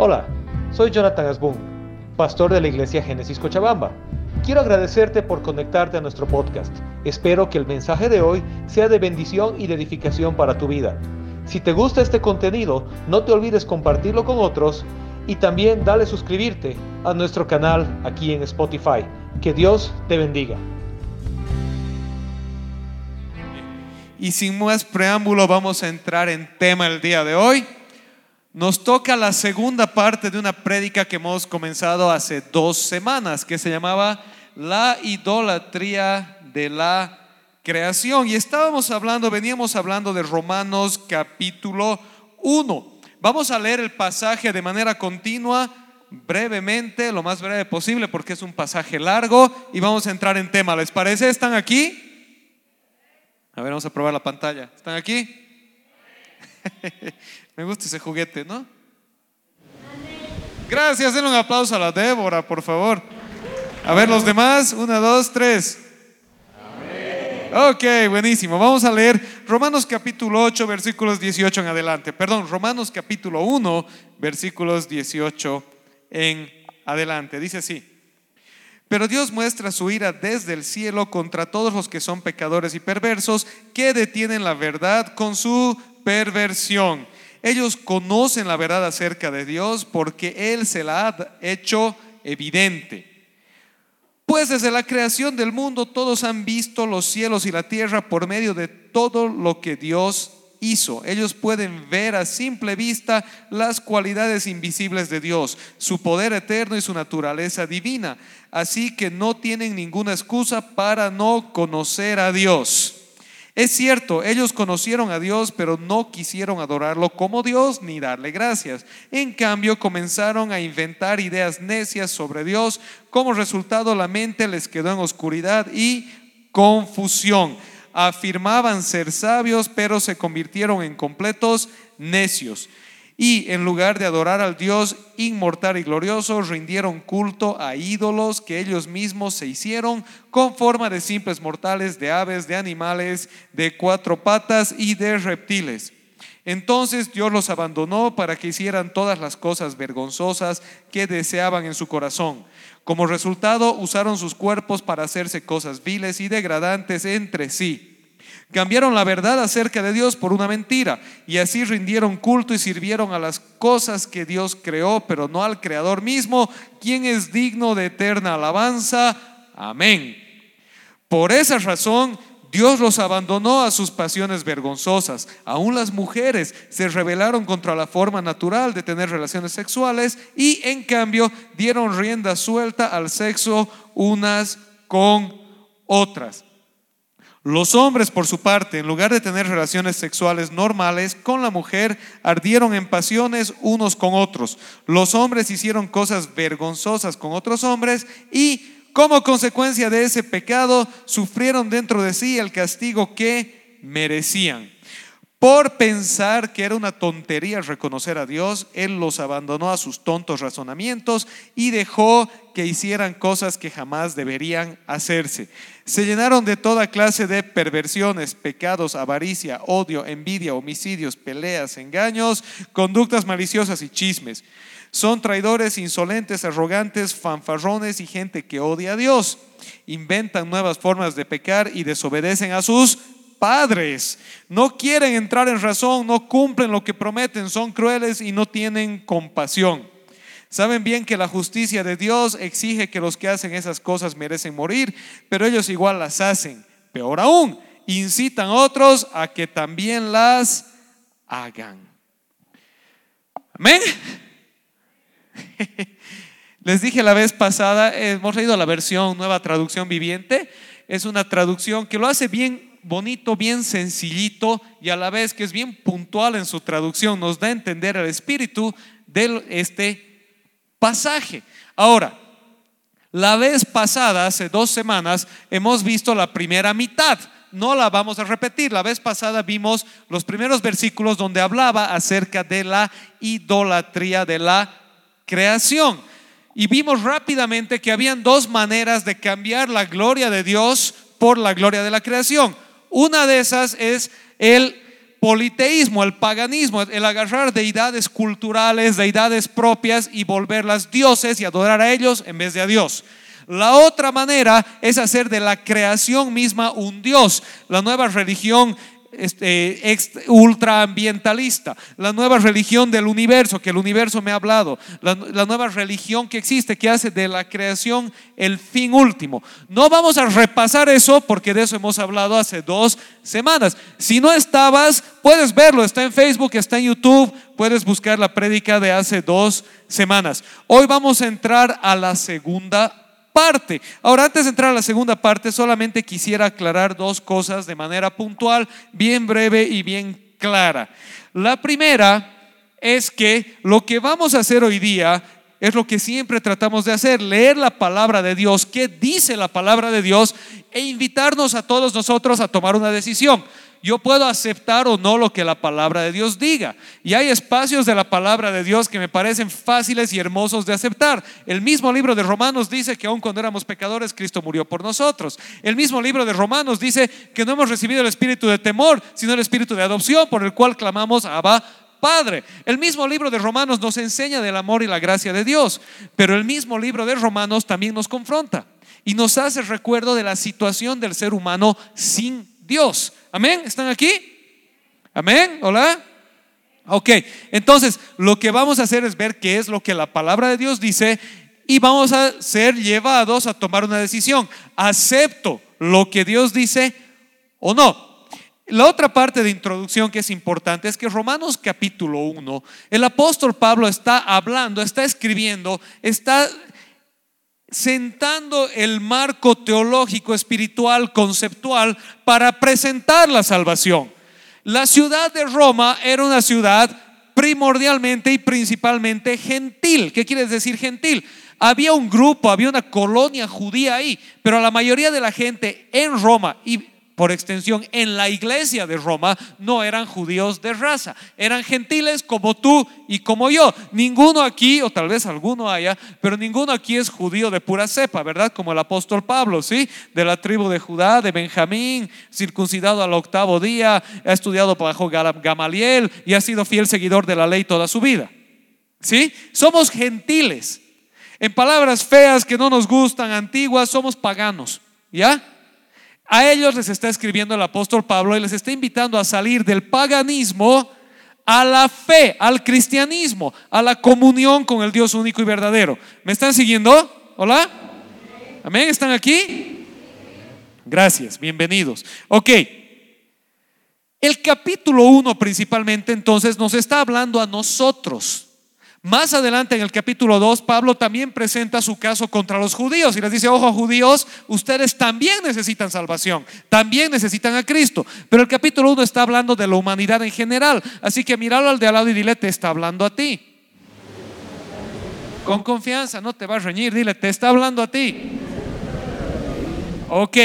Hola, soy Jonathan Asbun, pastor de la iglesia Génesis Cochabamba. Quiero agradecerte por conectarte a nuestro podcast. Espero que el mensaje de hoy sea de bendición y de edificación para tu vida. Si te gusta este contenido, no te olvides compartirlo con otros y también dale suscribirte a nuestro canal aquí en Spotify. Que Dios te bendiga. Y sin más preámbulo vamos a entrar en tema el día de hoy. Nos toca la segunda parte de una prédica que hemos comenzado hace dos semanas, que se llamaba La idolatría de la creación. Y estábamos hablando, veníamos hablando de Romanos capítulo 1. Vamos a leer el pasaje de manera continua, brevemente, lo más breve posible, porque es un pasaje largo, y vamos a entrar en tema. ¿Les parece? ¿Están aquí? A ver, vamos a probar la pantalla. ¿Están aquí? Me gusta ese juguete, ¿no? Gracias, denle un aplauso a la Débora, por favor. A ver, los demás, una, dos, tres. Ok, buenísimo. Vamos a leer Romanos capítulo 8, versículos 18 en adelante. Perdón, Romanos capítulo 1, versículos 18 en adelante. Dice así. Pero Dios muestra su ira desde el cielo contra todos los que son pecadores y perversos, que detienen la verdad con su perversión. Ellos conocen la verdad acerca de Dios porque Él se la ha hecho evidente. Pues desde la creación del mundo todos han visto los cielos y la tierra por medio de todo lo que Dios hizo. Ellos pueden ver a simple vista las cualidades invisibles de Dios, su poder eterno y su naturaleza divina. Así que no tienen ninguna excusa para no conocer a Dios. Es cierto, ellos conocieron a Dios, pero no quisieron adorarlo como Dios ni darle gracias. En cambio, comenzaron a inventar ideas necias sobre Dios. Como resultado, la mente les quedó en oscuridad y confusión. Afirmaban ser sabios, pero se convirtieron en completos necios y en lugar de adorar al Dios inmortal y glorioso, rindieron culto a ídolos que ellos mismos se hicieron con forma de simples mortales, de aves, de animales, de cuatro patas y de reptiles. Entonces Dios los abandonó para que hicieran todas las cosas vergonzosas que deseaban en su corazón. Como resultado, usaron sus cuerpos para hacerse cosas viles y degradantes entre sí Cambiaron la verdad acerca de Dios por una mentira y así rindieron culto y sirvieron a las cosas que Dios creó, pero no al Creador mismo, quien es digno de eterna alabanza. Amén. Por esa razón, Dios los abandonó a sus pasiones vergonzosas. Aún las mujeres se rebelaron contra la forma natural de tener relaciones sexuales y en cambio dieron rienda suelta al sexo unas con otras. Los hombres, por su parte, en lugar de tener relaciones sexuales normales con la mujer, ardieron en pasiones unos con otros. Los hombres hicieron cosas vergonzosas con otros hombres y como consecuencia de ese pecado sufrieron dentro de sí el castigo que merecían. Por pensar que era una tontería reconocer a Dios, Él los abandonó a sus tontos razonamientos y dejó que hicieran cosas que jamás deberían hacerse. Se llenaron de toda clase de perversiones, pecados, avaricia, odio, envidia, homicidios, peleas, engaños, conductas maliciosas y chismes. Son traidores, insolentes, arrogantes, fanfarrones y gente que odia a Dios. Inventan nuevas formas de pecar y desobedecen a sus padres. No quieren entrar en razón, no cumplen lo que prometen, son crueles y no tienen compasión. Saben bien que la justicia de Dios exige que los que hacen esas cosas merecen morir, pero ellos igual las hacen. Peor aún, incitan a otros a que también las hagan. Amén. Les dije la vez pasada, hemos leído la versión Nueva Traducción Viviente. Es una traducción que lo hace bien bonito, bien sencillito y a la vez que es bien puntual en su traducción, nos da a entender el espíritu de este pasaje. Ahora, la vez pasada, hace dos semanas, hemos visto la primera mitad. No la vamos a repetir. La vez pasada vimos los primeros versículos donde hablaba acerca de la idolatría de la creación. Y vimos rápidamente que habían dos maneras de cambiar la gloria de Dios por la gloria de la creación. Una de esas es el politeísmo, el paganismo, el agarrar deidades culturales, deidades propias y volverlas dioses y adorar a ellos en vez de a Dios. La otra manera es hacer de la creación misma un Dios. La nueva religión este, ultraambientalista, la nueva religión del universo, que el universo me ha hablado, la, nueva religión que existe, que hace de la creación el fin último. No vamos a repasar eso porque de eso hemos hablado hace dos semanas. Si no estabas, puedes verlo, está en Facebook, está en YouTube, puedes buscar la prédica de hace dos semanas. Hoy vamos a entrar a la segunda parte. Ahora, antes de entrar a la segunda parte, solamente quisiera aclarar dos cosas de manera puntual, bien breve y bien clara. La primera es que lo que vamos a hacer hoy día es lo que siempre tratamos de hacer, leer la palabra de Dios, qué dice la palabra de Dios e invitarnos a todos nosotros a tomar una decisión yo puedo aceptar o no lo que la palabra de Dios diga. Y hay espacios de la palabra de Dios que me parecen fáciles y hermosos de aceptar. El mismo libro de Romanos dice que aun cuando éramos pecadores, Cristo murió por nosotros. El mismo libro de Romanos dice que no hemos recibido el espíritu de temor, sino el espíritu de adopción por el cual clamamos Abba Padre. El mismo libro de Romanos nos enseña del amor y la gracia de Dios, pero el mismo libro de Romanos también nos confronta y nos hace recuerdo de la situación del ser humano sin Dios. Amén. ¿Están aquí? Amén. Hola. Ok, entonces lo que vamos a hacer es ver qué es lo que la palabra de Dios dice y vamos a ser llevados a tomar una decisión. ¿Acepto lo que Dios dice o no? La otra parte de introducción que es importante es que Romanos capítulo 1, el apóstol Pablo está hablando, está escribiendo, está sentando el marco teológico, espiritual, conceptual para presentar la salvación. La ciudad de Roma era una ciudad primordialmente y principalmente gentil. ¿Qué quiere decir gentil? Había un grupo, había una colonia judía ahí, pero la mayoría de la gente en Roma y por extensión, en la iglesia de Roma no eran judíos de raza, eran gentiles como tú y como yo. Ninguno aquí, o tal vez alguno haya, pero ninguno aquí es judío de pura cepa, ¿verdad? Como el apóstol Pablo, ¿sí? De la tribu de Judá, de Benjamín, circuncidado al octavo día, ha estudiado bajo Gamaliel y ha sido fiel seguidor de la ley toda su vida. ¿Sí? Somos gentiles. En palabras feas que no nos gustan, antiguas, somos paganos. ¿Ya? A ellos les está escribiendo el apóstol Pablo y les está invitando a salir del paganismo a la fe, al cristianismo, a la comunión con el Dios único y verdadero. ¿Me están siguiendo? ¿Hola? ¿Amén? ¿Están aquí? Gracias, bienvenidos. Ok. El capítulo 1 principalmente entonces nos está hablando a nosotros. Más adelante en el capítulo 2, Pablo también presenta su caso contra los judíos y les dice, ojo judíos, ustedes también necesitan salvación, también necesitan a Cristo. Pero el capítulo 1 está hablando de la humanidad en general, así que míralo al de al lado y dile, te está hablando a ti. Con confianza, no te va a reñir, dile, te está hablando a ti. Ok,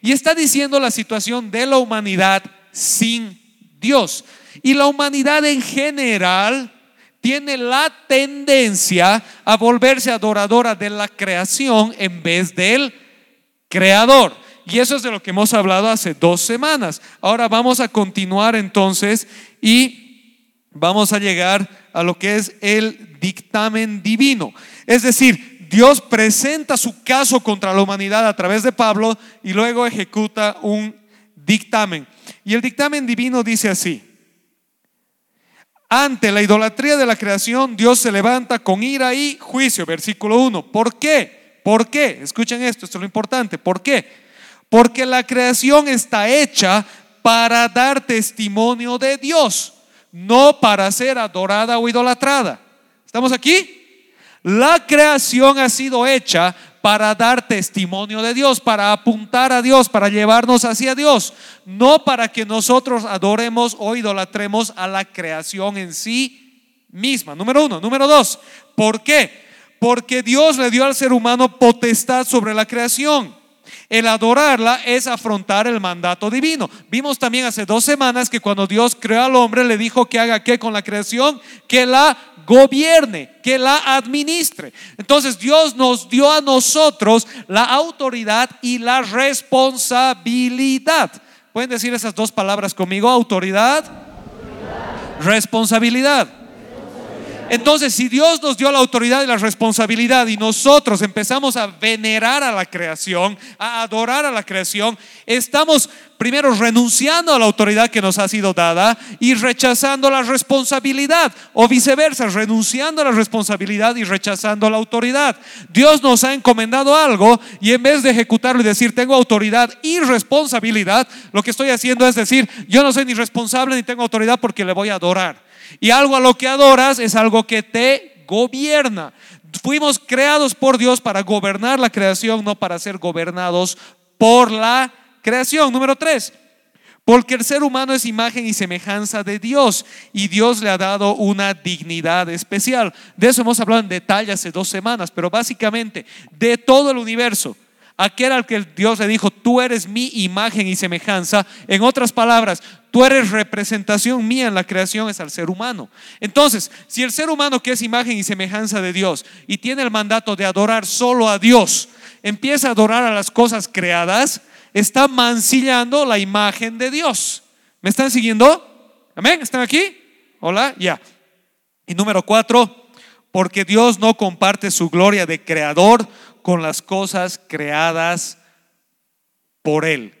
y está diciendo la situación de la humanidad sin Dios. Y la humanidad en general tiene la tendencia a volverse adoradora de la creación en vez del creador. Y eso es de lo que hemos hablado hace dos semanas. Ahora vamos a continuar entonces y vamos a llegar a lo que es el dictamen divino. Es decir, Dios presenta su caso contra la humanidad a través de Pablo y luego ejecuta un dictamen. Y el dictamen divino dice así. Ante la idolatría de la creación, Dios se levanta con ira y juicio. Versículo 1. ¿Por qué? ¿Por qué? Escuchen esto, esto es lo importante. ¿Por qué? Porque la creación está hecha para dar testimonio de Dios, no para ser adorada o idolatrada. ¿Estamos aquí? La creación ha sido hecha para dar testimonio de Dios, para apuntar a Dios, para llevarnos hacia Dios, no para que nosotros adoremos o idolatremos a la creación en sí misma. Número uno. Número dos, ¿por qué? Porque Dios le dio al ser humano potestad sobre la creación. El adorarla es afrontar el mandato divino. Vimos también hace dos semanas que cuando Dios creó al hombre le dijo que haga qué con la creación, que la gobierne, que la administre. Entonces Dios nos dio a nosotros la autoridad y la responsabilidad. ¿Pueden decir esas dos palabras conmigo? Autoridad Responsabilidad. Entonces, si Dios nos dio la autoridad y la responsabilidad y nosotros empezamos a venerar a la creación, a adorar a la creación, estamos primero renunciando a la autoridad que nos ha sido dada y rechazando la responsabilidad, o viceversa, renunciando a la responsabilidad y rechazando la autoridad. Dios nos ha encomendado algo y en vez de ejecutarlo y decir tengo autoridad y responsabilidad, lo que estoy haciendo es decir, yo no soy ni responsable ni tengo autoridad porque le voy a adorar. Y algo a lo que adoras es algo que te gobierna. Fuimos creados por Dios para gobernar la creación, no para ser gobernados por la creación. Número tres, porque el ser humano es imagen y semejanza de Dios y Dios le ha dado una dignidad especial. De eso hemos hablado en detalle hace dos semanas, pero básicamente de todo el universo aquel al que Dios le dijo, tú eres mi imagen y semejanza. En otras palabras, tú eres representación mía en la creación, es al ser humano. Entonces, si el ser humano que es imagen y semejanza de Dios y tiene el mandato de adorar solo a Dios, empieza a adorar a las cosas creadas, está mancillando la imagen de Dios. ¿Me están siguiendo? ¿Amén? ¿Están aquí? Hola, ya. Y número cuatro, porque Dios no comparte su gloria de creador con las cosas creadas por Él.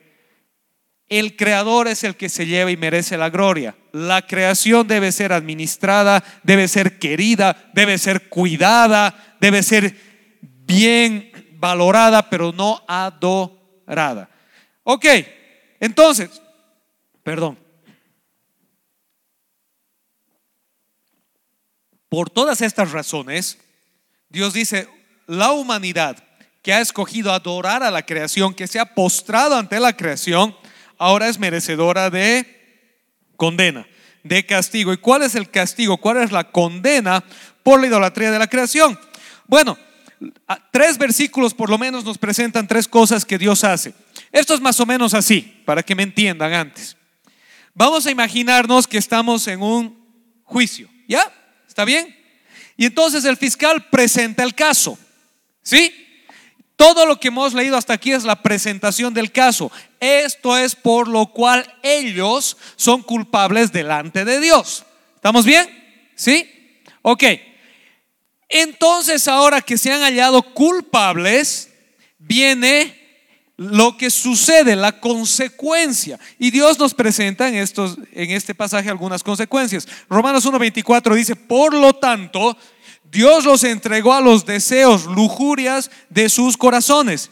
El creador es el que se lleva y merece la gloria. La creación debe ser administrada, debe ser querida, debe ser cuidada, debe ser bien valorada, pero no adorada. Ok, entonces, perdón. Por todas estas razones, Dios dice, la humanidad que ha escogido adorar a la creación, que se ha postrado ante la creación, ahora es merecedora de condena, de castigo. ¿Y cuál es el castigo? ¿Cuál es la condena por la idolatría de la creación? Bueno, tres versículos por lo menos nos presentan tres cosas que Dios hace. Esto es más o menos así, para que me entiendan antes. Vamos a imaginarnos que estamos en un juicio, ¿ya? ¿Está bien? Y entonces el fiscal presenta el caso. ¿Sí? Todo lo que hemos leído hasta aquí es la presentación del caso. Esto es por lo cual ellos son culpables delante de Dios. ¿Estamos bien? ¿Sí? Ok. Entonces ahora que se han hallado culpables, viene lo que sucede, la consecuencia. Y Dios nos presenta en, estos, en este pasaje algunas consecuencias. Romanos 1.24 dice, por lo tanto, Dios los entregó a los deseos, lujurias de sus corazones,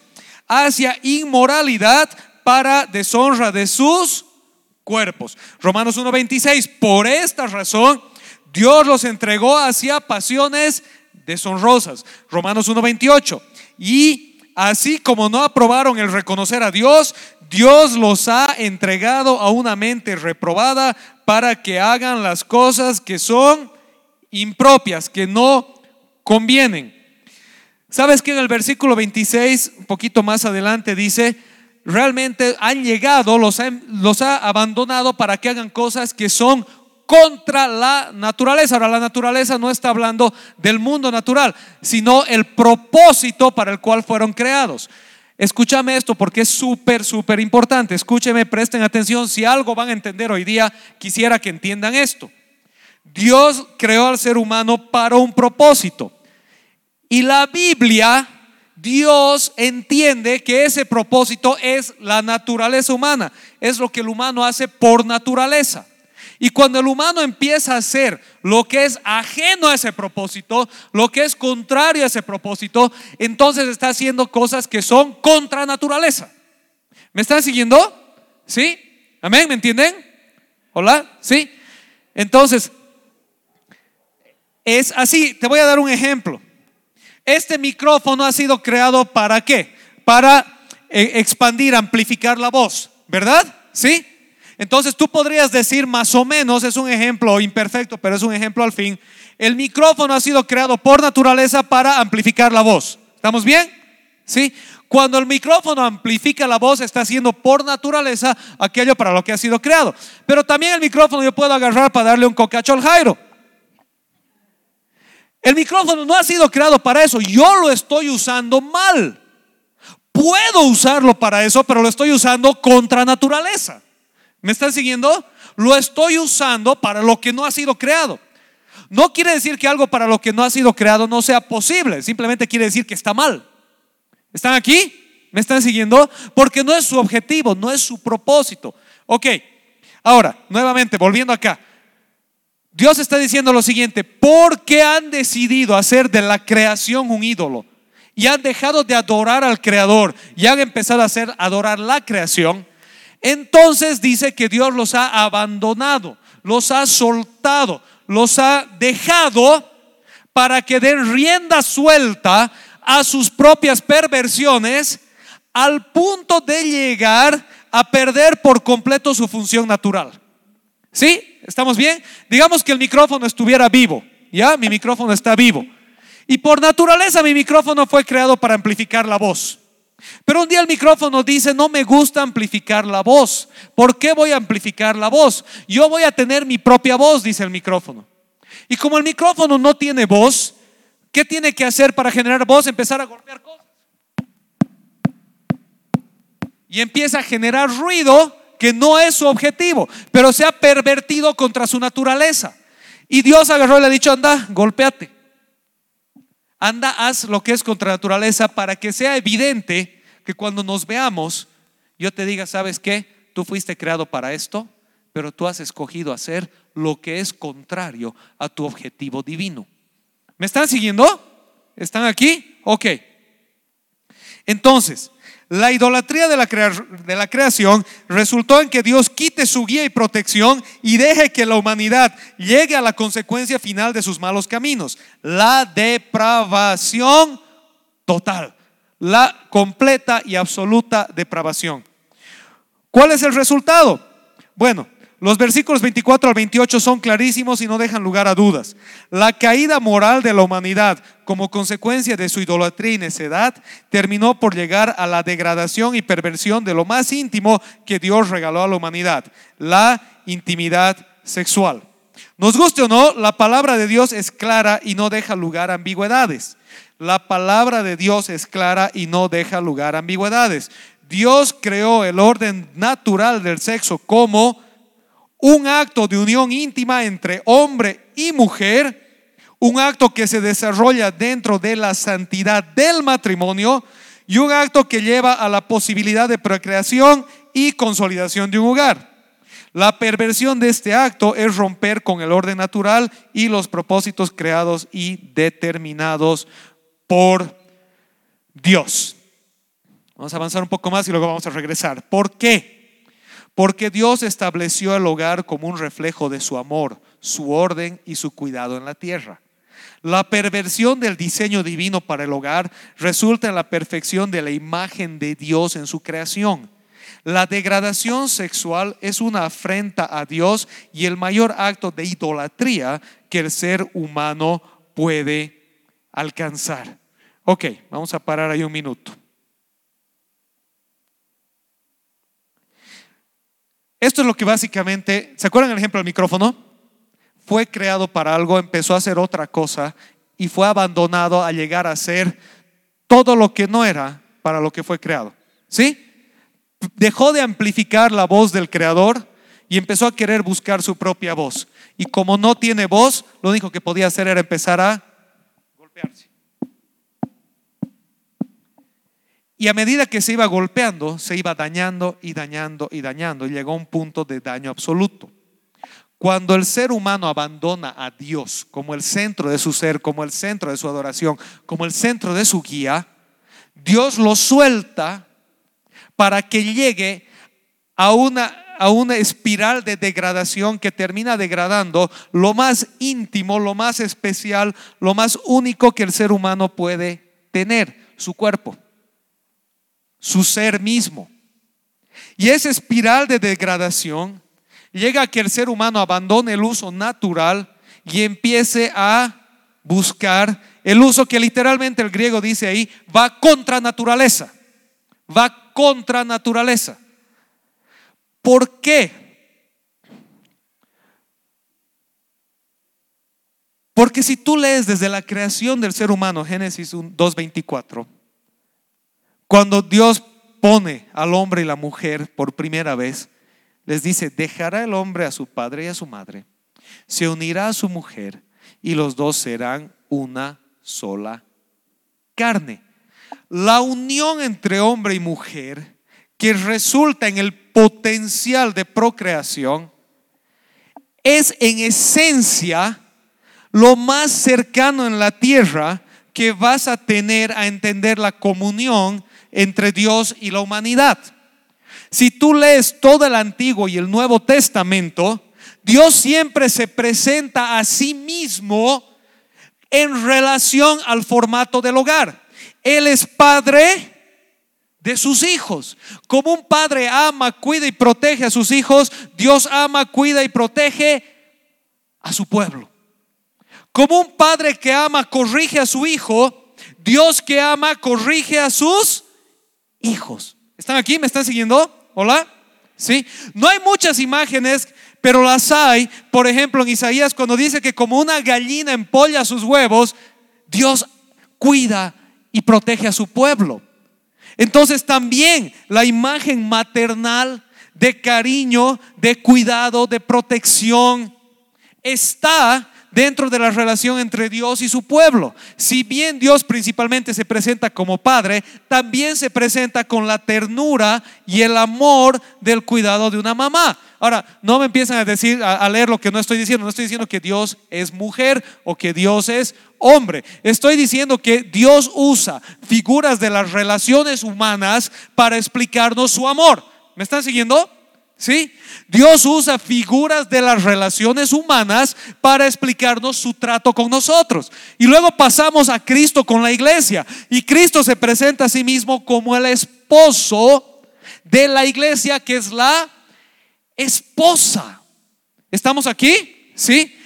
hacia inmoralidad para deshonra de sus cuerpos. Romanos 1.26, por esta razón Dios los entregó hacia pasiones deshonrosas. Romanos 1.28, y así como no aprobaron el reconocer a Dios, Dios los ha entregado a una mente reprobada para que hagan las cosas que son impropias, que no convienen. ¿Sabes que en el versículo 26, un poquito más adelante, dice, realmente han llegado, los ha, los ha abandonado para que hagan cosas que son contra la naturaleza. Ahora, la naturaleza no está hablando del mundo natural, sino el propósito para el cual fueron creados. Escúchame esto porque es súper, súper importante. Escúcheme, presten atención. Si algo van a entender hoy día, quisiera que entiendan esto. Dios creó al ser humano para un propósito. Y la Biblia, Dios entiende que ese propósito es la naturaleza humana, es lo que el humano hace por naturaleza. Y cuando el humano empieza a hacer lo que es ajeno a ese propósito, lo que es contrario a ese propósito, entonces está haciendo cosas que son contra naturaleza. ¿Me están siguiendo? ¿Sí? ¿Amén? ¿Me entienden? ¿Hola? ¿Sí? Entonces, es así, te voy a dar un ejemplo. Este micrófono ha sido creado para qué? Para eh, expandir, amplificar la voz, ¿verdad? ¿Sí? Entonces tú podrías decir más o menos, es un ejemplo imperfecto, pero es un ejemplo al fin. El micrófono ha sido creado por naturaleza para amplificar la voz. ¿Estamos bien? ¿Sí? Cuando el micrófono amplifica la voz, está haciendo por naturaleza aquello para lo que ha sido creado. Pero también el micrófono yo puedo agarrar para darle un cocacho al Jairo. El micrófono no ha sido creado para eso. Yo lo estoy usando mal. Puedo usarlo para eso, pero lo estoy usando contra naturaleza. ¿Me están siguiendo? lo estoy usando para lo que no ha sido creado. No quiere decir que algo para lo que no ha sido creado no sea posible, simplemente quiere decir que está mal. ¿Están aquí? ¿Me están siguiendo? Porque no es su objetivo, no es su propósito. Ok, ahora, nuevamente, volviendo acá. Dios está diciendo lo siguiente, porque han decidido hacer de la creación un ídolo y han dejado de adorar al creador y han empezado a hacer adorar la creación, entonces dice que Dios los ha abandonado, los ha soltado, los ha dejado para que den rienda suelta a sus propias perversiones al punto de llegar a perder por completo su función natural. ¿Sí? ¿Estamos bien? Digamos que el micrófono estuviera vivo, ¿ya? Mi micrófono está vivo. Y por naturaleza mi micrófono fue creado para amplificar la voz. Pero un día el micrófono dice, no me gusta amplificar la voz. ¿Por qué voy a amplificar la voz? Yo voy a tener mi propia voz, dice el micrófono. Y como el micrófono no tiene voz, ¿qué tiene que hacer para generar voz? Empezar a golpear cosas. Y empieza a generar ruido que no es su objetivo, pero se ha pervertido contra su naturaleza. Y Dios agarró y le ha dicho, anda, golpeate. Anda, haz lo que es contra naturaleza para que sea evidente que cuando nos veamos, yo te diga, ¿sabes qué? Tú fuiste creado para esto, pero tú has escogido hacer lo que es contrario a tu objetivo divino. ¿Me están siguiendo? ¿Están aquí? Ok. Entonces, la idolatría de la, de la, creación resultó en que Dios quite su guía y protección y deje que la humanidad llegue a la consecuencia final de sus malos caminos, la depravación total, la completa y absoluta depravación. ¿Cuál es el resultado? Bueno, los versículos 24 al 28 son clarísimos y no dejan lugar a dudas. La caída moral de la humanidad como consecuencia de su idolatría y necedad terminó por llegar a la degradación y perversión de lo más íntimo que Dios regaló a la humanidad, la intimidad sexual. Nos guste o no, la palabra de Dios es clara y no deja lugar a ambigüedades. La palabra de Dios es clara y no deja lugar a ambigüedades. Dios creó el orden natural del sexo como un acto de unión íntima entre hombre y mujer, un acto que se desarrolla dentro de la santidad del matrimonio y un acto que lleva a la posibilidad de procreación y consolidación de un hogar. La perversión de este acto es romper con el orden natural y los propósitos creados y determinados por Dios. Vamos a avanzar un poco más y luego vamos a regresar. ¿Por qué? Porque Dios estableció el hogar como un reflejo de su amor, su orden y su cuidado en la tierra. La perversión del diseño divino para el hogar resulta en la perfección de la imagen de Dios en su creación. La degradación sexual es una afrenta a Dios y el mayor acto de idolatría que el ser humano puede alcanzar. Ok, vamos a parar ahí un minuto. Esto es lo que básicamente, ¿se acuerdan el ejemplo del micrófono? Fue creado para algo, empezó a hacer otra cosa y fue abandonado a llegar a ser todo lo que no era para lo que fue creado. ¿Sí? Dejó de amplificar la voz del creador y empezó a querer buscar su propia voz. Y como no tiene voz, lo único que podía hacer era empezar a Y a medida que se iba golpeando, se iba dañando y dañando y dañando y llegó a un punto de daño absoluto. Cuando el ser humano abandona a Dios como el centro de su ser, como el centro de su adoración, como el centro de su guía, Dios lo suelta para que llegue a una, a una espiral de degradación que termina degradando lo más íntimo, lo más especial, lo más único que el ser humano puede tener, su cuerpo su ser mismo. Y esa espiral de degradación llega a que el ser humano abandone el uso natural y empiece a buscar el uso que literalmente el griego dice ahí, va contra naturaleza. Va contra naturaleza. ¿Por qué? Porque si tú lees desde la creación del ser humano, Génesis 2.24, cuando Dios pone al hombre y la mujer por primera vez, les dice, dejará el hombre a su padre y a su madre, se unirá a su mujer y los dos serán una sola carne. La unión entre hombre y mujer que resulta en el potencial de procreación es en esencia lo más cercano en la tierra que vas a tener a entender la comunión entre Dios y la humanidad. Si tú lees todo el Antiguo y el Nuevo Testamento, Dios siempre se presenta a sí mismo en relación al formato del hogar. Él es padre de sus hijos. Como un padre ama, cuida y protege a sus hijos, Dios ama, cuida y protege a su pueblo. Como un padre que ama, corrige a su hijo, Dios que ama, corrige a sus hijos. ¿Están aquí? ¿Me están siguiendo? ¿Hola? ¿Sí? No hay muchas imágenes, pero las hay. Por ejemplo, en Isaías cuando dice que como una gallina empolla sus huevos, Dios cuida y protege a su pueblo. Entonces también la imagen maternal de cariño, de cuidado, de protección, está dentro de la relación entre Dios y su pueblo. Si bien Dios principalmente se presenta como padre, también se presenta con la ternura y el amor del cuidado de una mamá. Ahora, no me empiezan a decir, a, leer lo que no estoy diciendo. No estoy diciendo que Dios es mujer o que Dios es hombre. Estoy diciendo que Dios usa figuras de las relaciones humanas para explicarnos su amor. ¿Me están siguiendo? ¿Sí? Dios usa figuras de las relaciones humanas para explicarnos su trato con nosotros. Y luego pasamos a Cristo con la iglesia. Y Cristo se presenta a sí mismo como el esposo de la iglesia, que es la esposa. ¿Estamos aquí? ¿Sí?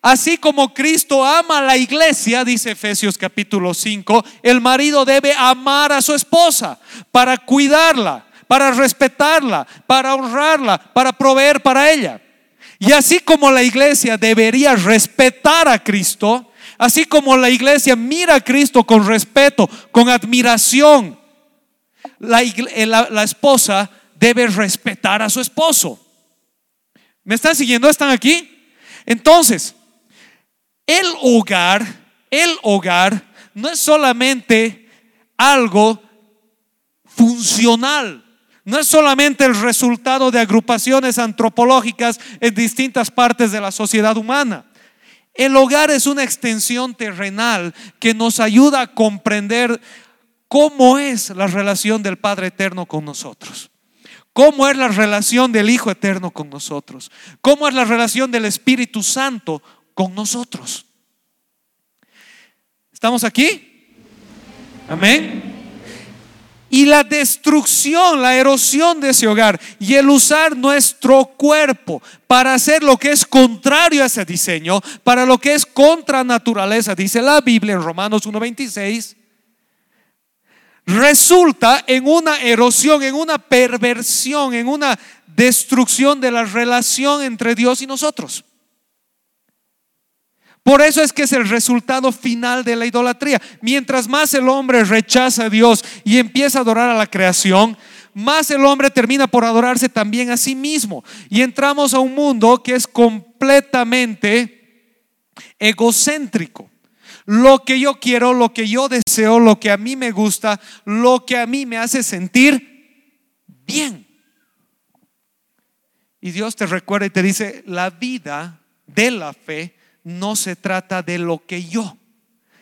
Así como Cristo ama a la iglesia, dice Efesios capítulo 5, el marido debe amar a su esposa para cuidarla para respetarla, para honrarla, para proveer para ella. Y así como la iglesia debería respetar a Cristo, así como la iglesia mira a Cristo con respeto, con admiración, la, la, esposa debe respetar a su esposo. ¿Me están siguiendo? ¿Están aquí? Entonces, el hogar, el hogar no es solamente algo funcional no es solamente el resultado de agrupaciones antropológicas en distintas partes de la sociedad humana. El hogar es una extensión terrenal que nos ayuda a comprender cómo es la relación del Padre Eterno con nosotros. ¿Cómo es la relación del Hijo Eterno con nosotros? ¿Cómo es la relación del Espíritu Santo con nosotros? ¿Estamos aquí? Amén y la destrucción, la erosión de ese hogar y el usar nuestro cuerpo para hacer lo que es contrario a ese diseño, para lo que es contra naturaleza, dice la Biblia en Romanos 1.26, resulta en una erosión, en una perversión, en una destrucción de la relación entre Dios y nosotros. Por eso es que es el resultado final de la idolatría. Mientras más el hombre rechaza a Dios y empieza a adorar a la creación, más el hombre termina por adorarse también a sí mismo. Y entramos a un mundo que es completamente egocéntrico. Lo que yo quiero, lo que yo deseo, lo que a mí me gusta, lo que a mí me hace sentir bien. Y Dios te recuerda y te dice, la vida de la fe no se trata de lo que yo,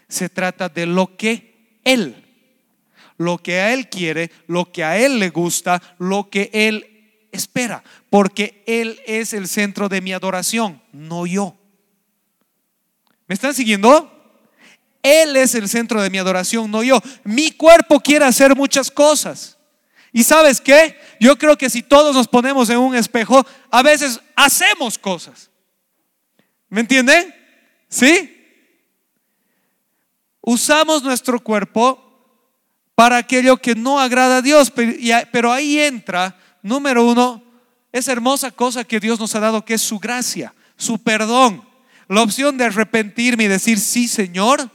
se trata de lo que Él, lo que a Él quiere, lo que a Él le gusta, lo que Él espera, porque Él es el centro de mi adoración, no yo. ¿Me están siguiendo? Él es el centro de mi adoración, no yo. Mi cuerpo quiere hacer muchas cosas. ¿Y sabes qué? Yo creo que si todos nos ponemos en un espejo, a veces hacemos cosas. ¿Me entienden? ¿Sí? Usamos nuestro cuerpo para aquello que no agrada a Dios, pero ahí entra, número uno, esa hermosa cosa que Dios nos ha dado, que es su gracia, su perdón, la opción de arrepentirme y decir, sí Señor,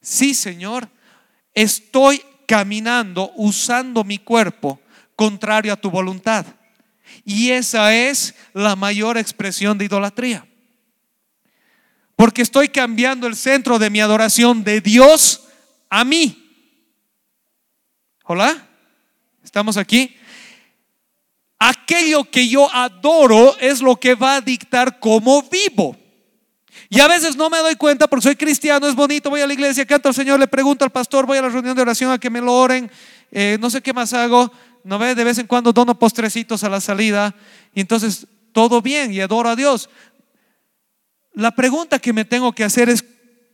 sí Señor, estoy caminando usando mi cuerpo contrario a tu voluntad. Y esa es la mayor expresión de idolatría. Porque estoy cambiando el centro de mi adoración de Dios a mí. Hola, ¿estamos aquí? Aquello que yo adoro es lo que va a dictar cómo vivo. Y a veces no me doy cuenta porque soy cristiano, es bonito, voy a la iglesia, canto al Señor, le pregunto al pastor, voy a la reunión de oración a que me lo oren, eh, no sé qué más hago, no ve, de vez en cuando dono postrecitos a la salida y entonces todo bien y adoro a Dios. La pregunta que me tengo que hacer es,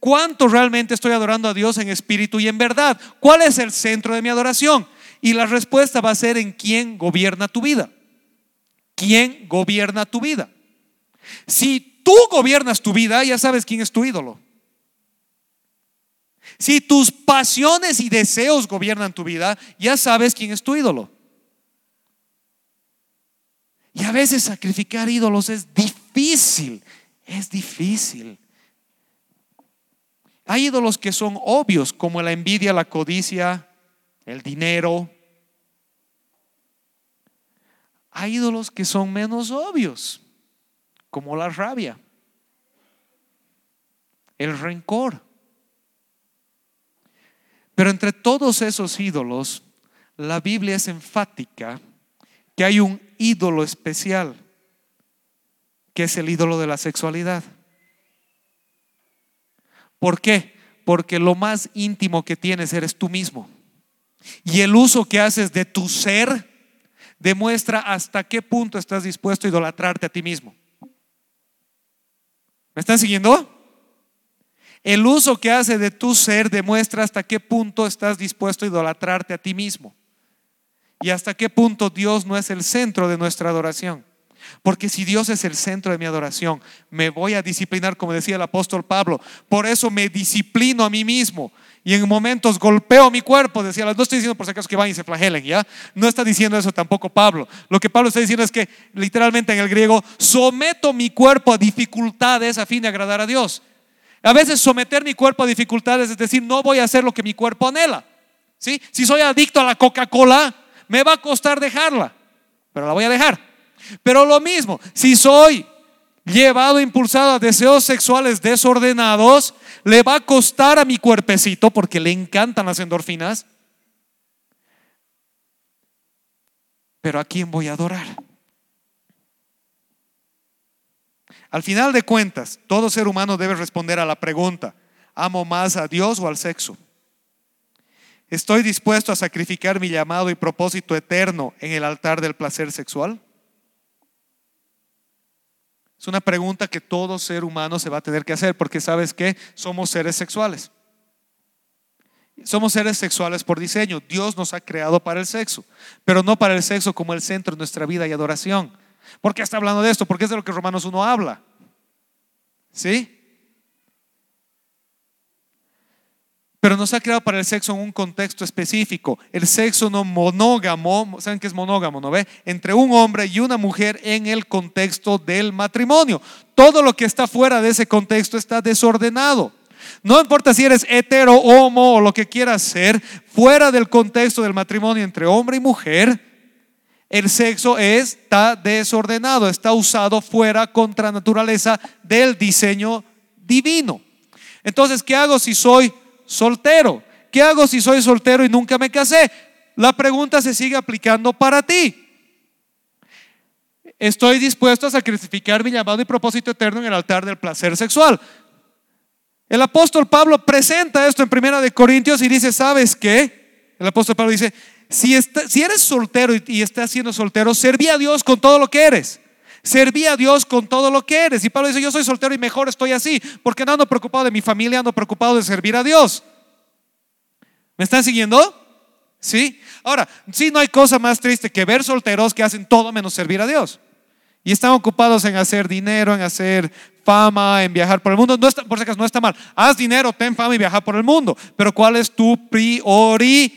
¿cuánto realmente estoy adorando a Dios en espíritu y en verdad? ¿Cuál es el centro de mi adoración? Y la respuesta va a ser en quién gobierna tu vida. ¿Quién gobierna tu vida? Si tú gobiernas tu vida, ya sabes quién es tu ídolo. Si tus pasiones y deseos gobiernan tu vida, ya sabes quién es tu ídolo. Y a veces sacrificar ídolos es difícil, es difícil. Hay ídolos que son obvios, como la envidia, la codicia, el dinero. Hay ídolos que son menos obvios, como la rabia, el rencor. Pero entre todos esos ídolos, la Biblia es enfática que hay un ídolo especial, que es el ídolo de la sexualidad. ¿Por qué? Porque lo más íntimo que tienes eres tú mismo. Y el uso que haces de tu ser demuestra hasta qué punto estás dispuesto a idolatrarte a ti mismo. ¿Me están siguiendo? El uso que hace de tu ser demuestra hasta qué punto estás dispuesto a idolatrarte a ti mismo. Y hasta qué punto Dios no es el centro de nuestra adoración. Porque si Dios es el centro de mi adoración, me voy a disciplinar, como decía el apóstol Pablo. Por eso me disciplino a mí mismo. Y en momentos golpeo mi cuerpo. Decía, no estoy diciendo por si acaso que van y se flagelen, ¿ya? No está diciendo eso tampoco Pablo. Lo que Pablo está diciendo es que literalmente en el griego, someto mi cuerpo a dificultades a fin de agradar a Dios. A veces someter mi cuerpo a dificultades es decir, no voy a hacer lo que mi cuerpo anhela. ¿Sí? Si soy adicto a la Coca-Cola, me va a costar dejarla, pero la voy a dejar. Pero lo mismo, si soy llevado, impulsado a deseos sexuales desordenados, le va a costar a mi cuerpecito porque le encantan las endorfinas. Pero ¿a quién voy a adorar? Al final de cuentas, todo ser humano debe responder a la pregunta, ¿amo más a Dios o al sexo? ¿Estoy dispuesto a sacrificar mi llamado y propósito eterno en el altar del placer sexual? Es una pregunta que todo ser humano se va a tener que hacer porque sabes que somos seres sexuales. Somos seres sexuales por diseño. Dios nos ha creado para el sexo, pero no para el sexo como el centro de nuestra vida y adoración. ¿Por qué está hablando de esto? Porque es de lo que Romanos 1 habla. ¿Sí? Pero nos ha creado para el sexo en un contexto específico. El sexo no monógamo, ¿saben qué es monógamo? ¿No ve? Entre un hombre y una mujer en el contexto del matrimonio. Todo lo que está fuera de ese contexto está desordenado. No importa si eres hetero, homo o lo que quieras ser, fuera del contexto del matrimonio entre hombre y mujer, el sexo está desordenado, está usado fuera contra naturaleza del diseño divino. Entonces, ¿qué hago si soy soltero? ¿Qué hago si soy soltero y nunca me casé? La pregunta se sigue aplicando para ti. Estoy dispuesto a sacrificar mi llamado y propósito eterno en el altar del placer sexual. El apóstol Pablo presenta esto en Primera de Corintios y dice, ¿sabes qué? El apóstol Pablo dice, si, si eres soltero y, estás siendo soltero, serví a Dios con todo lo que eres. Serví a Dios con todo lo que eres. Y Pablo dice, yo soy soltero y mejor estoy así, porque no ando preocupado de mi familia, ando preocupado de servir a Dios. ¿Me están siguiendo? ¿Sí? Ahora, sí no hay cosa más triste que ver solteros que hacen todo menos servir a Dios. Y están ocupados en hacer dinero, en hacer fama, en viajar por el mundo. No está, por si acaso no está mal. Haz dinero, ten fama y viaja por el mundo. Pero ¿cuál es tu prioridad?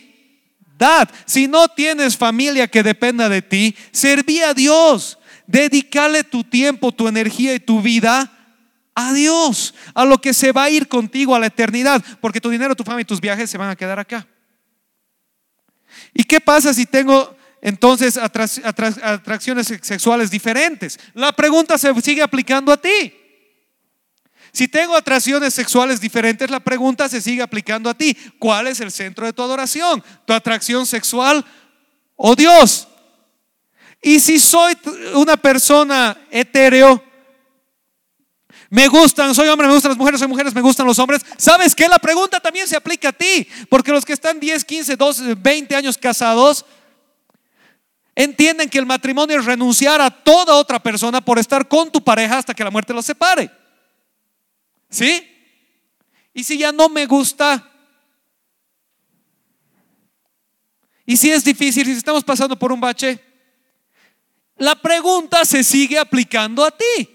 Si no tienes familia que dependa de ti, serví a Dios. Dedícale tu tiempo, tu energía y tu vida a Dios, a lo que se va a ir contigo a la eternidad, porque tu dinero, tu familia y tus viajes se van a quedar acá. ¿Y qué pasa si tengo entonces atracciones sexuales diferentes. La pregunta se sigue aplicando a ti. Si tengo atracciones sexuales diferentes, la pregunta se sigue aplicando a ti. ¿Cuál es el centro de tu adoración? ¿Tu atracción sexual o Dios? Y si soy una persona etéreo, me gustan, soy hombre, me gustan las mujeres, soy mujeres, me gustan los hombres. ¿Sabes qué? La pregunta también se aplica a ti, porque los que están 10, 15, 12, 20 años casados, entienden que el matrimonio es renunciar a toda otra persona por estar con tu pareja hasta que la muerte los separe. ¿Sí? Y si ya no me gusta, y si es difícil, si estamos pasando por un bache, la pregunta se sigue aplicando a ti.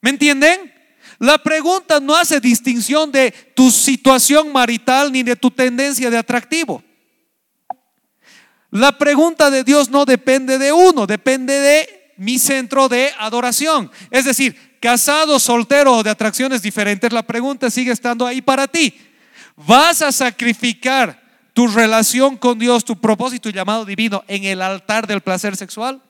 ¿Me entienden? La pregunta no hace distinción de tu situación marital ni de tu tendencia de atractivo. La pregunta de Dios no depende de uno, depende de mi centro de adoración. Es decir, casado, soltero o de atracciones diferentes, la pregunta sigue estando ahí para ti. ¿Vas a sacrificar tu relación con Dios, tu propósito y llamado divino en el altar del placer sexual?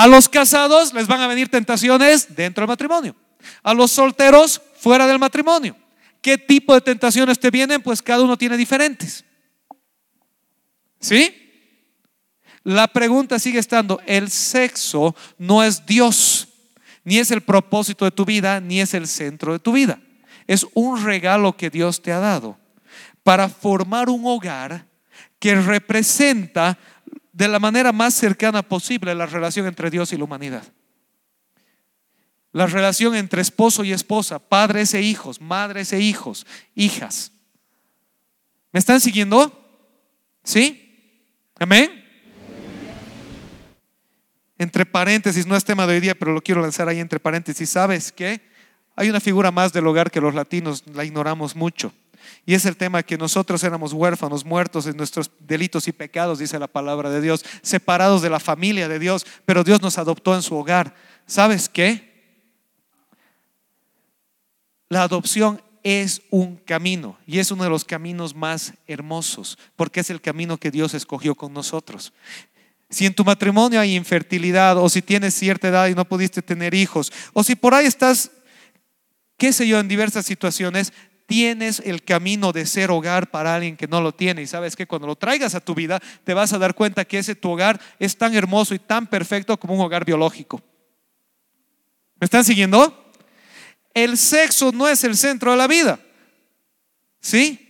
A los casados les van a venir tentaciones dentro del matrimonio. A los solteros fuera del matrimonio. ¿Qué tipo de tentaciones te vienen? Pues cada uno tiene diferentes. ¿Sí? La pregunta sigue estando, el sexo no es Dios, ni es el propósito de tu vida, ni es el centro de tu vida. Es un regalo que Dios te ha dado para formar un hogar que representa de la manera más cercana posible la relación entre Dios y la humanidad. La relación entre esposo y esposa, padres e hijos, madres e hijos, hijas. ¿Me están siguiendo? ¿Sí? ¿Amén? Entre paréntesis, no es tema de hoy día, pero lo quiero lanzar ahí entre paréntesis. ¿Sabes qué? Hay una figura más del hogar que los latinos la ignoramos mucho. Y es el tema que nosotros éramos huérfanos, muertos en nuestros delitos y pecados, dice la palabra de Dios, separados de la familia de Dios, pero Dios nos adoptó en su hogar. ¿Sabes qué? La adopción es un camino y es uno de los caminos más hermosos, porque es el camino que Dios escogió con nosotros. Si en tu matrimonio hay infertilidad o si tienes cierta edad y no pudiste tener hijos, o si por ahí estás, qué sé yo, en diversas situaciones, tienes el camino de ser hogar para alguien que no lo tiene. Y sabes que cuando lo traigas a tu vida, te vas a dar cuenta que ese tu hogar es tan hermoso y tan perfecto como un hogar biológico. ¿Me están siguiendo? El sexo no es el centro de la vida. ¿Sí?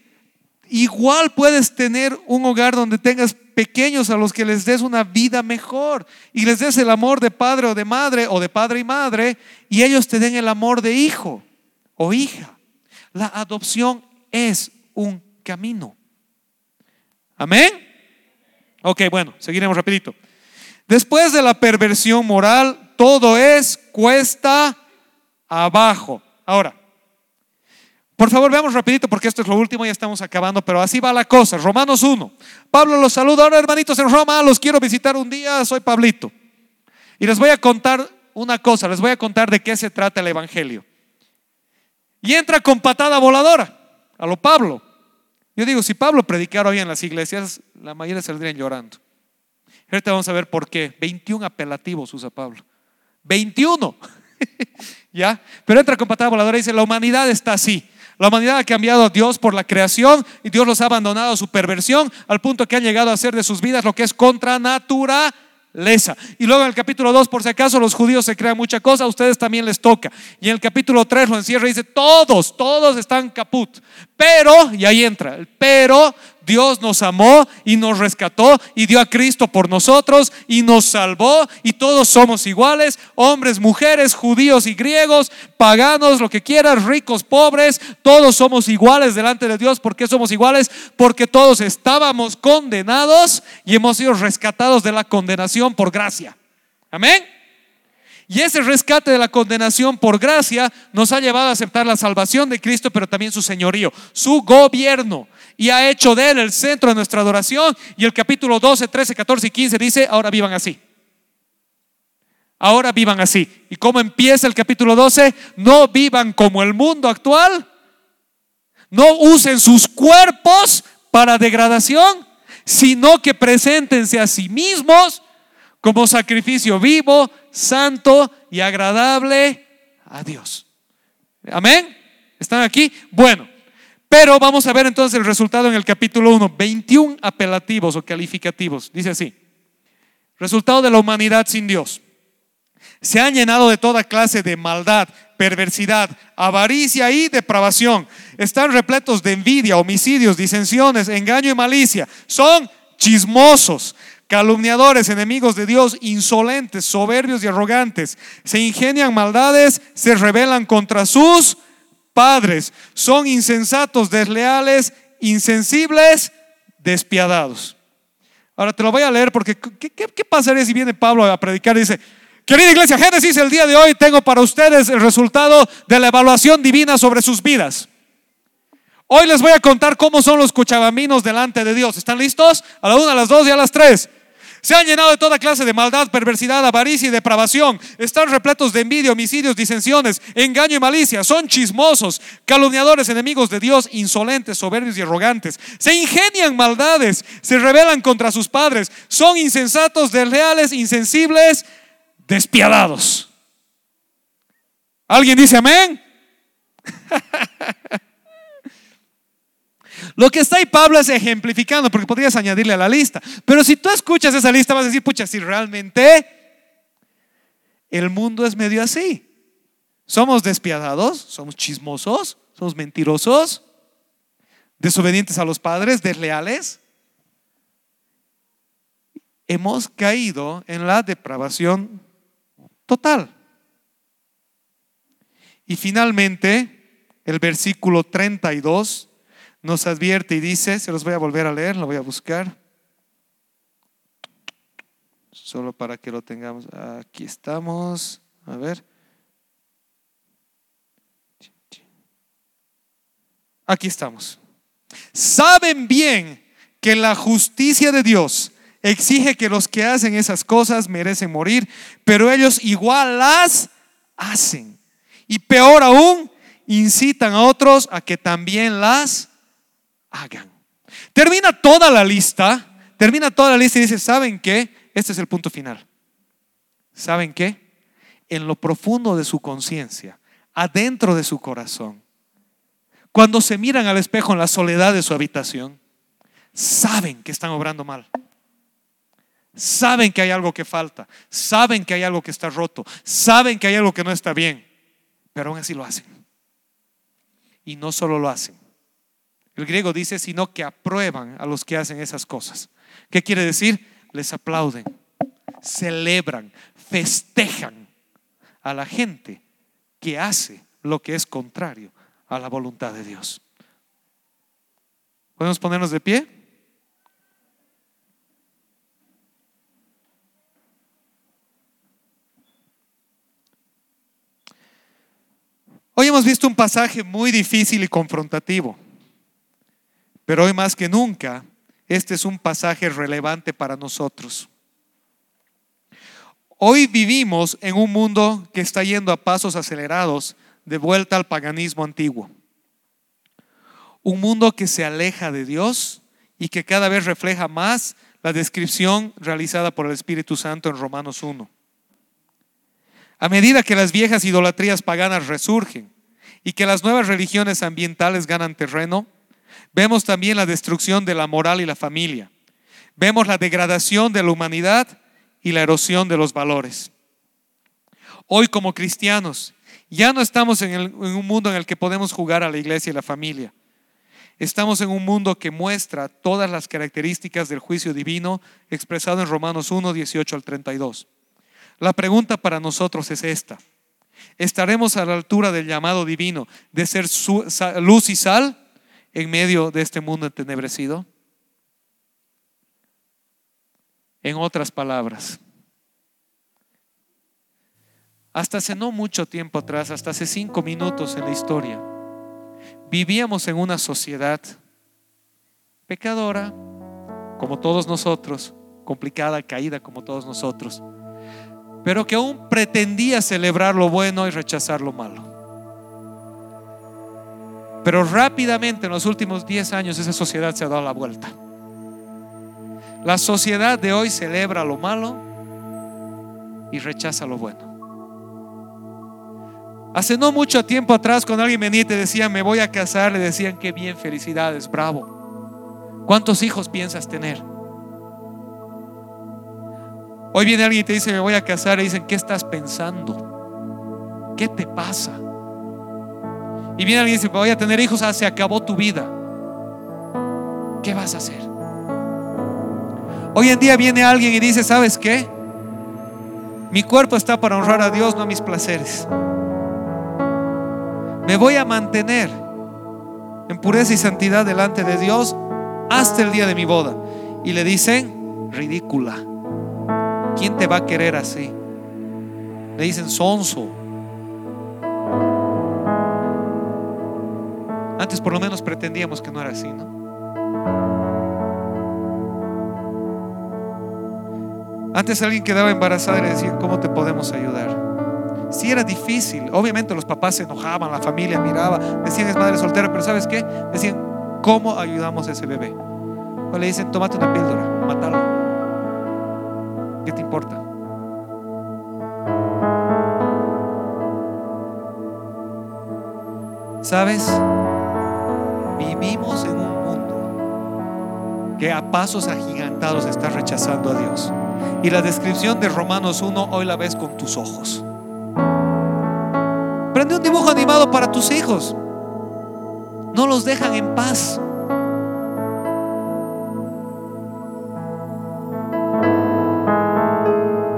Igual puedes tener un hogar donde tengas pequeños a los que les des una vida mejor y les des el amor de padre o de madre o de padre y madre y ellos te den el amor de hijo o hija. La adopción es un camino. Amén. Ok, bueno, seguiremos rapidito. Después de la perversión moral, todo es cuesta abajo. Ahora, por favor, veamos rapidito porque esto es lo último, ya estamos acabando, pero así va la cosa. Romanos 1. Pablo los saluda. Ahora, hermanitos en Roma, los quiero visitar un día, soy Pablito. Y les voy a contar una cosa, les voy a contar de qué se trata el Evangelio. Y entra con patada voladora a lo Pablo. Yo digo, si Pablo predicara hoy en las iglesias, la mayoría saldrían llorando. Ahorita vamos a ver por qué. 21 apelativos usa Pablo. 21. ¿Ya? Pero entra con patada voladora y dice, la humanidad está así. La humanidad ha cambiado a Dios por la creación y Dios los ha abandonado a su perversión al punto que han llegado a hacer de sus vidas lo que es contra natura lesa. Y luego en el capítulo 2, por si acaso los judíos se crean mucha cosa, a ustedes también les toca. Y en el capítulo 3 lo encierra y dice, todos, todos están caput. Pero, y ahí entra, pero Dios nos amó y nos rescató y dio a Cristo por nosotros y nos salvó y todos somos iguales, hombres, mujeres, judíos y griegos, paganos, lo que quieras, ricos, pobres, todos somos iguales delante de Dios. ¿Por qué somos iguales? Porque todos estábamos condenados y hemos sido rescatados de la condenación por gracia. Amén. Y ese rescate de la condenación por gracia nos ha llevado a aceptar la salvación de Cristo, pero también su señorío, su gobierno. Y ha hecho de él el centro de nuestra adoración. Y el capítulo 12, 13, 14 y 15 dice, ahora vivan así. Ahora vivan así. ¿Y cómo empieza el capítulo 12? No vivan como el mundo actual. No usen sus cuerpos para degradación, sino que preséntense a sí mismos como sacrificio vivo, santo y agradable a Dios. Amén. ¿Están aquí? Bueno, pero vamos a ver entonces el resultado en el capítulo 1, 21 apelativos o calificativos. Dice así, resultado de la humanidad sin Dios. Se han llenado de toda clase de maldad, perversidad, avaricia y depravación. Están repletos de envidia, homicidios, disensiones, engaño y malicia. Son chismosos, calumniadores, enemigos de Dios, insolentes, soberbios y arrogantes. Se ingenian maldades, se rebelan contra sus padres. Son insensatos, desleales, insensibles, despiadados. Ahora te lo voy a leer porque ¿qué, qué pasaría si viene Pablo a predicar y dice, Querida iglesia, Génesis, el día de hoy tengo para ustedes el resultado de la evaluación divina sobre sus vidas. Hoy les voy a contar cómo son los cuchabaminos delante de Dios. ¿Están listos? A la una, a las dos y a las tres. Se han llenado de toda clase de maldad, perversidad, avaricia y depravación. Están repletos de envidia, homicidios, disensiones, engaño y malicia. Son chismosos, calumniadores, enemigos de Dios, insolentes, soberbios y arrogantes. Se ingenian maldades, se rebelan contra sus padres. Son insensatos, desleales, insensibles, despiadados. ¿Alguien dice amén? Lo que está ahí Pablo es ejemplificando, porque podrías añadirle a la lista. Pero si tú escuchas esa lista, vas a decir, pucha, si realmente el mundo es medio así. Somos despiadados, somos chismosos, somos mentirosos, desobedientes a los padres, desleales. Hemos caído en la depravación total. Y finalmente, el versículo 32 nos advierte y dice, se los voy a volver a leer, lo voy a buscar, solo para que lo tengamos. Aquí estamos, a ver. Aquí estamos. Saben bien que la justicia de Dios exige que los que hacen esas cosas merecen morir, pero ellos igual las hacen. Y peor aún, incitan a otros a que también las hagan. Termina toda la lista, termina toda la lista y dice, ¿saben qué? Este es el punto final. ¿Saben qué? En lo profundo de su conciencia, adentro de su corazón, cuando se miran al espejo en la soledad de su habitación, saben que están obrando mal. Saben que hay algo que falta, saben que hay algo que está roto, saben que hay algo que no está bien, pero aún así lo hacen. Y no solo lo hacen. El griego dice, sino que aprueban a los que hacen esas cosas. ¿Qué quiere decir? Les aplauden, celebran, festejan a la gente que hace lo que es contrario a la voluntad de Dios. ¿Podemos ponernos de pie? Hoy hemos visto un pasaje muy difícil y confrontativo, pero hoy más que nunca, este es un pasaje relevante para nosotros. Hoy vivimos en un mundo que está yendo a pasos acelerados de vuelta al paganismo antiguo. Un mundo que se aleja de Dios y que cada vez refleja más la descripción realizada por el Espíritu Santo en Romanos 1. A medida que las viejas idolatrías paganas resurgen y que las nuevas religiones ambientales ganan terreno, vemos también la destrucción de la moral y la familia. Vemos la degradación de la humanidad y la erosión de los valores. Hoy como cristianos ya no estamos en, en, un mundo en el que podemos jugar a la iglesia y la familia. Estamos en un mundo que muestra todas las características del juicio divino expresado en Romanos 1, 18 al 32. La pregunta para nosotros es esta. ¿Estaremos a la altura del llamado divino de ser luz y sal en medio de este mundo entenebrecido? En otras palabras, hasta hace no mucho tiempo atrás, hasta hace cinco minutos en la historia, vivíamos en una sociedad pecadora, como todos nosotros, complicada, caída como todos nosotros pero que aún pretendía celebrar lo bueno y rechazar lo malo. Pero rápidamente en los últimos 10 años esa sociedad se ha dado la vuelta. La sociedad de hoy celebra lo malo y rechaza lo bueno. Hace no mucho tiempo atrás, cuando alguien venía y te decía, me voy a casar, le decían, qué bien, felicidades, bravo. ¿Cuántos hijos piensas tener? Hoy viene alguien y te dice, me voy a casar, y dicen, ¿qué estás pensando? ¿Qué te pasa? Y viene alguien y dice, voy a tener hijos, ah, se acabó tu vida. ¿Qué vas a hacer? Hoy en día viene alguien y dice, ¿sabes qué? Mi cuerpo está para honrar a Dios, no a mis placeres. Me voy a mantener en pureza y santidad delante de Dios hasta el día de mi boda. Y le dicen, ridícula. ¿Quién te va a querer así? Le dicen sonso. Antes por lo menos pretendíamos que no era así, ¿no? Antes alguien quedaba embarazada y le decían, ¿cómo te podemos ayudar? Si era difícil, obviamente los papás se enojaban, la familia miraba, decían es madre soltera, pero ¿sabes qué? Decían, ¿cómo ayudamos a ese bebé? O le dicen, tómate una píldora, mátalo. ¿Qué te importa? ¿Sabes? Vivimos en un mundo que a pasos agigantados está rechazando a Dios. Y la descripción de Romanos 1 hoy la ves con tus ojos. Prende un dibujo animado para tus hijos. No los dejan en paz.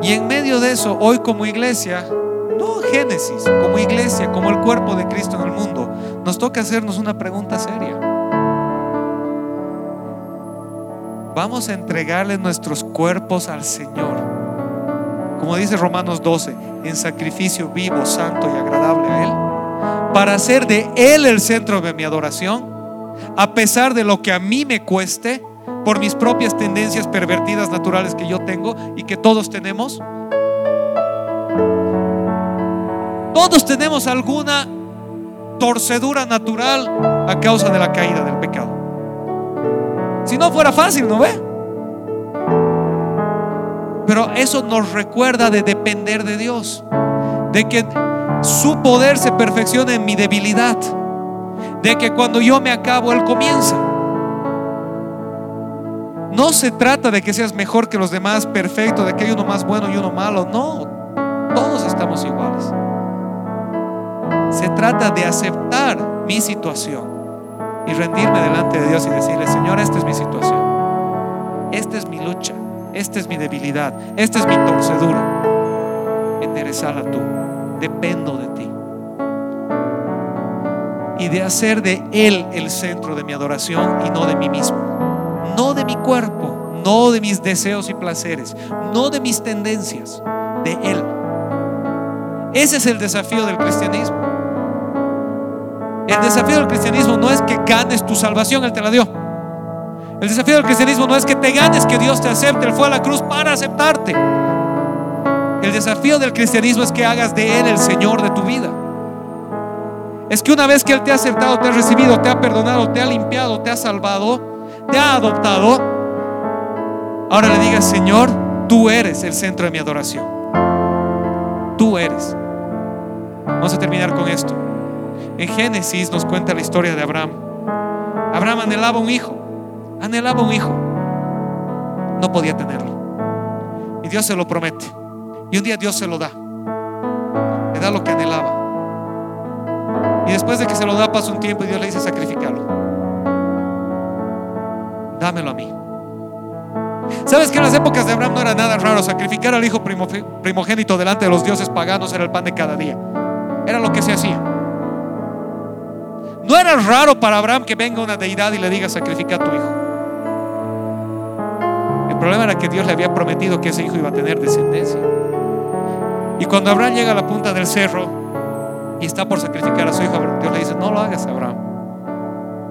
Y en medio de eso, hoy como iglesia, no Génesis, como iglesia, como el cuerpo de Cristo en el mundo, nos toca hacernos una pregunta seria. Vamos a entregarle nuestros cuerpos al Señor. Como dice Romanos 12, en sacrificio vivo, santo y agradable a Él. Para hacer de Él el centro de mi adoración, a pesar de lo que a mí me cueste, por mis propias tendencias pervertidas naturales que yo tengo y que todos tenemos. Todos tenemos alguna torcedura natural a causa de la caída del pecado. Si no fuera fácil, ¿no ve? Pero eso nos recuerda de depender de Dios, de que su poder se perfecciona en mi debilidad, de que cuando yo me acabo, Él comienza. No se trata de que seas mejor que los demás, perfecto, de que hay uno más bueno y uno malo. No, todos estamos iguales. Se trata de aceptar mi situación y rendirme delante de Dios y decirle, Señor, esta es mi situación. Esta es mi lucha. Esta es mi debilidad. Esta es mi torcedura. Enderezala tú. Dependo de ti. Y de hacer de Él el centro de mi adoración y no de mí mismo no de mi cuerpo, no de mis deseos y placeres, no de mis tendencias, de Él. Ese es el desafío del cristianismo. El desafío del cristianismo no es que ganes tu salvación, Él te la dio. El desafío del cristianismo no es que te ganes, que Dios te acepte, Él fue a la cruz para aceptarte. El desafío del cristianismo es que hagas de Él el Señor de tu vida. Es que una vez que Él te ha aceptado, te ha recibido, te ha perdonado, te ha limpiado, te ha salvado, te ha adoptado, ahora le digas, Señor, tú eres el centro de mi adoración. Tú eres. Vamos a terminar con esto. En Génesis nos cuenta la historia de Abraham. Abraham anhelaba un hijo, anhelaba un hijo. No podía tenerlo. Y Dios se lo promete. Y un día Dios se lo da. Le da lo que anhelaba. Y después de que se lo da pasa un tiempo y Dios le dice sacrificarlo dámelo a mí. ¿Sabes que en las épocas de Abraham no era nada raro? Sacrificar al hijo primogénito delante de los dioses paganos era el pan de cada día. Era lo que se hacía. No era raro para Abraham que venga una deidad y le diga sacrifica a tu hijo. El problema era que Dios le había prometido que ese hijo iba a tener descendencia. Y cuando Abraham llega a la punta del cerro y está por sacrificar a su hijo, Dios le dice, no lo hagas, Abraham.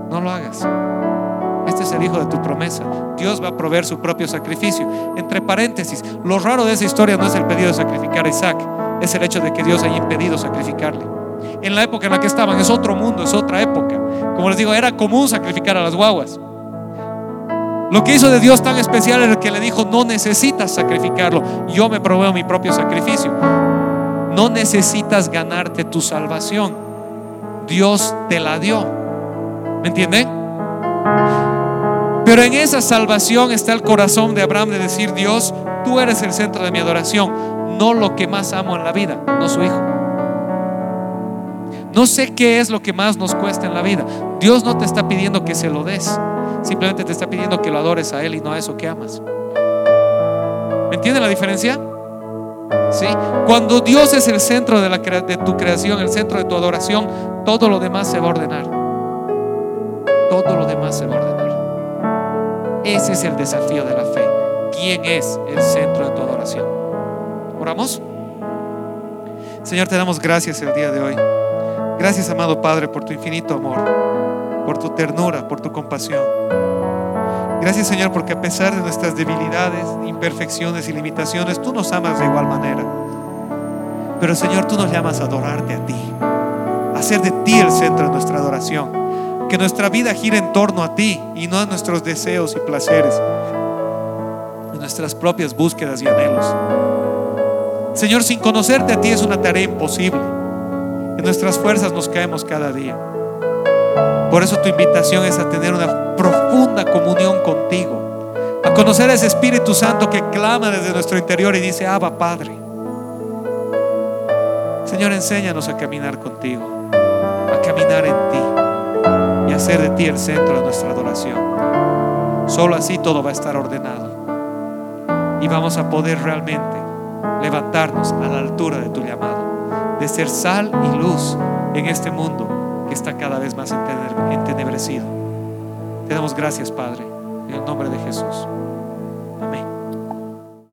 No lo hagas. Este es el hijo de tu promesa. Dios va a proveer su propio sacrificio. Entre paréntesis, lo raro de esa historia no es el pedido de sacrificar a Isaac, es el hecho de que Dios haya impedido sacrificarle. En la época en la que estaban es otro mundo, es otra época. Como les digo, era común sacrificar a las guaguas. Lo que hizo de Dios tan especial era que le dijo, no necesitas sacrificarlo, yo me proveo mi propio sacrificio. No necesitas ganarte tu salvación, Dios te la dio. ¿Me entienden? Pero en esa salvación está el corazón de Abraham de decir, Dios, tú eres el centro de mi adoración, no lo que más amo en la vida, no su hijo. No sé qué es lo que más nos cuesta en la vida. Dios no te está pidiendo que se lo des. Simplemente te está pidiendo que lo adores a Él y no a eso que amas. ¿Me entienden la diferencia? ¿Sí? Cuando Dios es el centro de, de tu creación, el centro de tu adoración, todo lo demás se va a ordenar. Todo lo demás se va a ordenar. Ese es el desafío de la fe. ¿Quién es el centro de tu adoración? ¿Oramos? Señor, te damos gracias el día de hoy. Gracias, amado Padre, por tu infinito amor, por tu ternura, por tu compasión. Gracias, Señor, porque a pesar de nuestras debilidades, imperfecciones y limitaciones, tú nos amas de igual manera. Pero, Señor, tú nos llamas a adorarte a ti, a hacer de ti el centro de nuestra adoración. Que nuestra vida gire en torno a ti y no a nuestros deseos y placeres, a nuestras propias búsquedas y anhelos. Señor, sin conocerte a ti es una tarea imposible nuestras fuerzas nos caemos cada día. Por eso tu invitación es a tener una profunda comunión contigo, a conocer a ese Espíritu Santo que clama desde nuestro interior y dice, Abba Padre. Señor, enséñanos a caminar contigo, a caminar en ti y a hacer de ti el centro de nuestra adoración. Solo así todo va a estar ordenado y vamos a poder realmente levantarnos a la altura de tu llamado de ser sal y luz en este mundo que está cada vez más entenebrecido. Te damos gracias, Padre, en el nombre de Jesús.